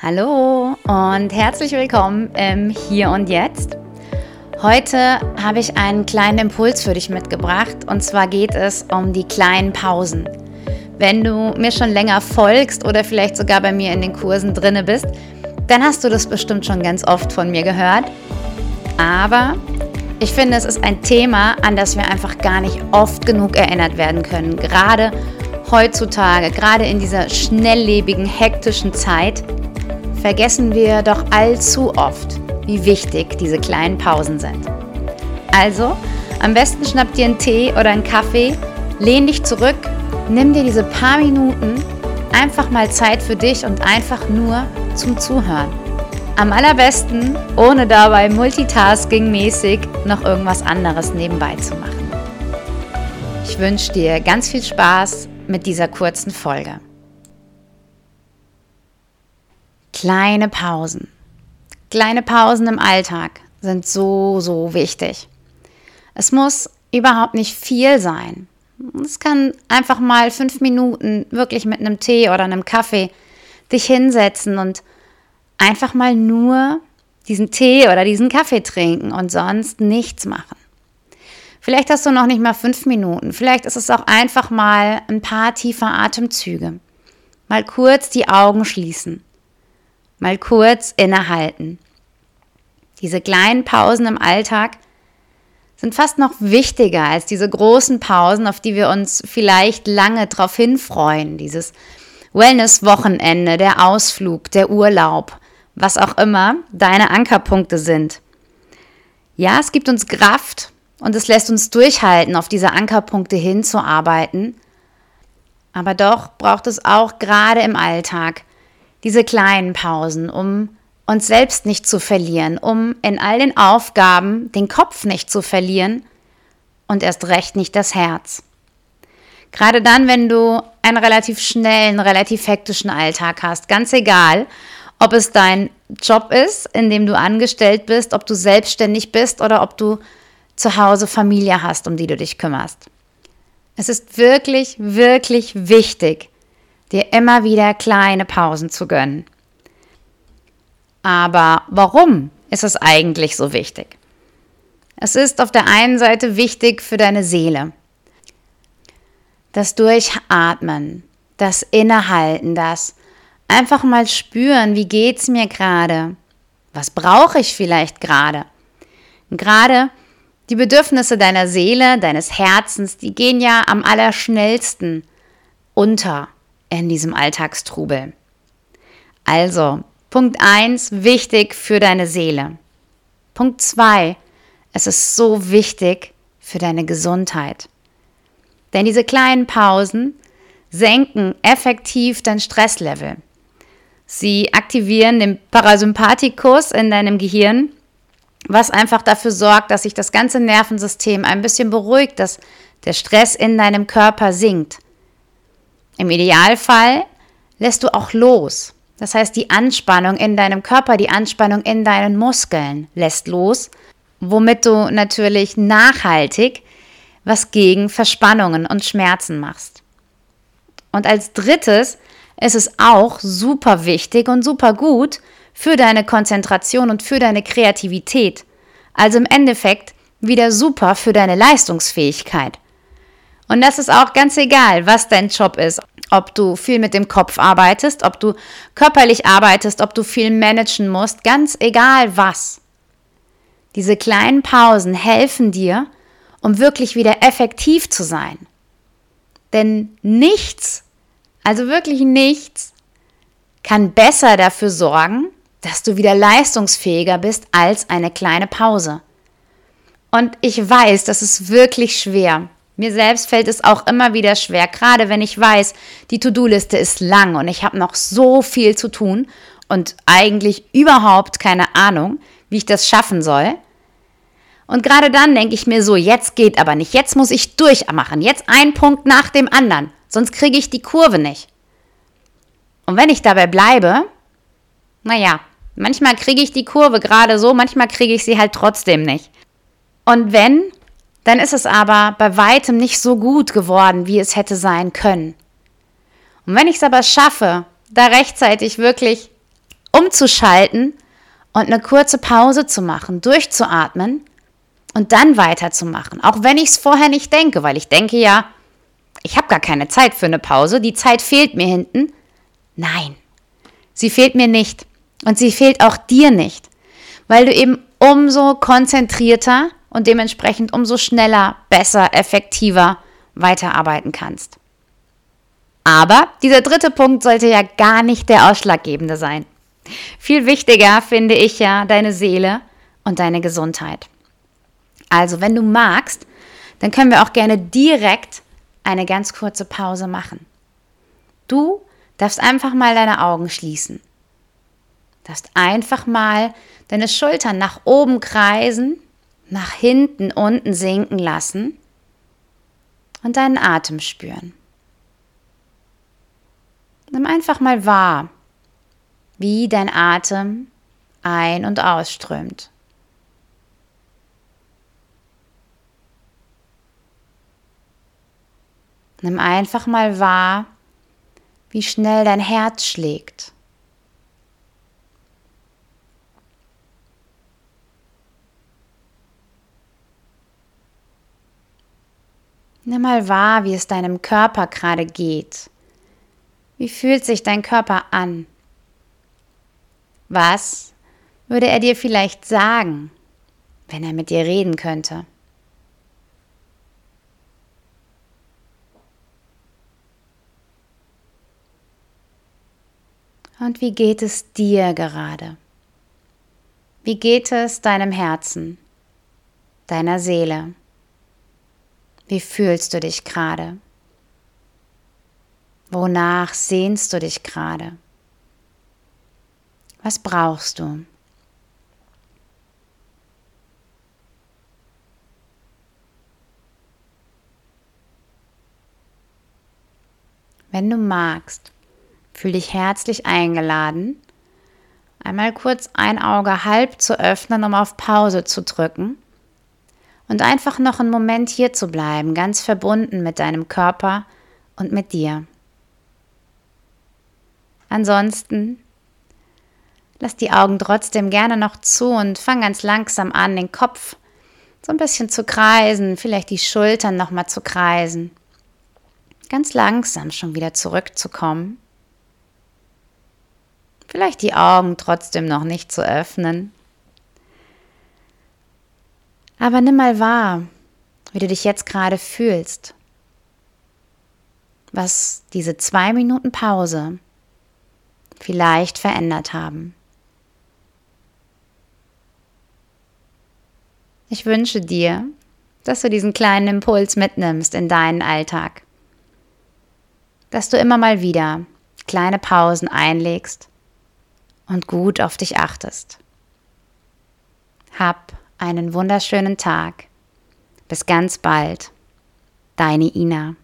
Hallo und herzlich willkommen im Hier und Jetzt. Heute habe ich einen kleinen Impuls für dich mitgebracht und zwar geht es um die kleinen Pausen. Wenn du mir schon länger folgst oder vielleicht sogar bei mir in den Kursen drinne bist, dann hast du das bestimmt schon ganz oft von mir gehört. Aber ich finde, es ist ein Thema, an das wir einfach gar nicht oft genug erinnert werden können. Gerade heutzutage, gerade in dieser schnelllebigen, hektischen Zeit, vergessen wir doch allzu oft, wie wichtig diese kleinen Pausen sind. Also, am besten schnapp dir einen Tee oder einen Kaffee, lehn dich zurück, nimm dir diese paar Minuten einfach mal Zeit für dich und einfach nur zum Zuhören. Am allerbesten, ohne dabei multitasking-mäßig noch irgendwas anderes nebenbei zu machen. Ich wünsche dir ganz viel Spaß mit dieser kurzen Folge. Kleine Pausen. Kleine Pausen im Alltag sind so, so wichtig. Es muss überhaupt nicht viel sein. Es kann einfach mal fünf Minuten wirklich mit einem Tee oder einem Kaffee dich hinsetzen und einfach mal nur diesen Tee oder diesen Kaffee trinken und sonst nichts machen. Vielleicht hast du noch nicht mal fünf Minuten. Vielleicht ist es auch einfach mal ein paar tiefe Atemzüge. Mal kurz die Augen schließen mal kurz innehalten. Diese kleinen Pausen im Alltag sind fast noch wichtiger als diese großen Pausen, auf die wir uns vielleicht lange drauf hinfreuen. Dieses Wellness-Wochenende, der Ausflug, der Urlaub, was auch immer deine Ankerpunkte sind. Ja, es gibt uns Kraft und es lässt uns durchhalten, auf diese Ankerpunkte hinzuarbeiten. Aber doch braucht es auch gerade im Alltag diese kleinen Pausen, um uns selbst nicht zu verlieren, um in all den Aufgaben den Kopf nicht zu verlieren und erst recht nicht das Herz. Gerade dann, wenn du einen relativ schnellen, relativ hektischen Alltag hast, ganz egal, ob es dein Job ist, in dem du angestellt bist, ob du selbstständig bist oder ob du zu Hause Familie hast, um die du dich kümmerst. Es ist wirklich, wirklich wichtig, dir immer wieder kleine Pausen zu gönnen. Aber warum ist es eigentlich so wichtig? Es ist auf der einen Seite wichtig für deine Seele. Das Durchatmen, das Innehalten, das einfach mal spüren, wie geht's mir gerade? Was brauche ich vielleicht gerade? Gerade die Bedürfnisse deiner Seele, deines Herzens, die gehen ja am allerschnellsten unter in diesem Alltagstrubel. Also, Punkt 1, wichtig für deine Seele. Punkt 2, es ist so wichtig für deine Gesundheit. Denn diese kleinen Pausen senken effektiv dein Stresslevel. Sie aktivieren den Parasympathikus in deinem Gehirn, was einfach dafür sorgt, dass sich das ganze Nervensystem ein bisschen beruhigt, dass der Stress in deinem Körper sinkt. Im Idealfall lässt du auch los. Das heißt, die Anspannung in deinem Körper, die Anspannung in deinen Muskeln lässt los, womit du natürlich nachhaltig was gegen Verspannungen und Schmerzen machst. Und als drittes ist es auch super wichtig und super gut für deine Konzentration und für deine Kreativität. Also im Endeffekt wieder super für deine Leistungsfähigkeit. Und das ist auch ganz egal, was dein Job ist. Ob du viel mit dem Kopf arbeitest, ob du körperlich arbeitest, ob du viel managen musst, ganz egal was. Diese kleinen Pausen helfen dir, um wirklich wieder effektiv zu sein. Denn nichts, also wirklich nichts, kann besser dafür sorgen, dass du wieder leistungsfähiger bist als eine kleine Pause. Und ich weiß, das ist wirklich schwer. Mir selbst fällt es auch immer wieder schwer, gerade wenn ich weiß, die To-Do-Liste ist lang und ich habe noch so viel zu tun und eigentlich überhaupt keine Ahnung, wie ich das schaffen soll. Und gerade dann denke ich mir so, jetzt geht aber nicht, jetzt muss ich durchmachen, jetzt ein Punkt nach dem anderen, sonst kriege ich die Kurve nicht. Und wenn ich dabei bleibe, naja, manchmal kriege ich die Kurve gerade so, manchmal kriege ich sie halt trotzdem nicht. Und wenn, dann ist es aber bei weitem nicht so gut geworden, wie es hätte sein können. Und wenn ich es aber schaffe, da rechtzeitig wirklich umzuschalten und eine kurze Pause zu machen, durchzuatmen und dann weiterzumachen. Auch wenn ich es vorher nicht denke, weil ich denke ja, ich habe gar keine Zeit für eine Pause, die Zeit fehlt mir hinten. Nein, sie fehlt mir nicht und sie fehlt auch dir nicht, weil du eben umso konzentrierter und dementsprechend umso schneller, besser, effektiver weiterarbeiten kannst. Aber dieser dritte Punkt sollte ja gar nicht der ausschlaggebende sein. Viel wichtiger finde ich ja deine Seele und deine Gesundheit. Also, wenn du magst, dann können wir auch gerne direkt eine ganz kurze Pause machen. Du darfst einfach mal deine Augen schließen. Darfst einfach mal deine Schultern nach oben kreisen, nach hinten unten sinken lassen und deinen Atem spüren. Nimm einfach mal wahr, wie dein Atem ein- und ausströmt. Nimm einfach mal wahr, wie schnell dein Herz schlägt. Nimm mal wahr, wie es deinem Körper gerade geht. Wie fühlt sich dein Körper an? Was würde er dir vielleicht sagen, wenn er mit dir reden könnte? Und wie geht es dir gerade? Wie geht es deinem Herzen, deiner Seele? Wie fühlst du dich gerade? Wonach sehnst du dich gerade? Was brauchst du? Wenn du magst, fühl dich herzlich eingeladen, einmal kurz ein Auge halb zu öffnen, um auf Pause zu drücken und einfach noch einen Moment hier zu bleiben, ganz verbunden mit deinem Körper und mit dir. Ansonsten lass die Augen trotzdem gerne noch zu und fang ganz langsam an, den Kopf so ein bisschen zu kreisen, vielleicht die Schultern noch mal zu kreisen. Ganz langsam schon wieder zurückzukommen. Vielleicht die Augen trotzdem noch nicht zu öffnen. Aber nimm mal wahr, wie du dich jetzt gerade fühlst. Was diese zwei Minuten Pause vielleicht verändert haben. Ich wünsche dir, dass du diesen kleinen Impuls mitnimmst in deinen Alltag. Dass du immer mal wieder kleine Pausen einlegst und gut auf dich achtest. Hab einen wunderschönen Tag. Bis ganz bald. Deine Ina.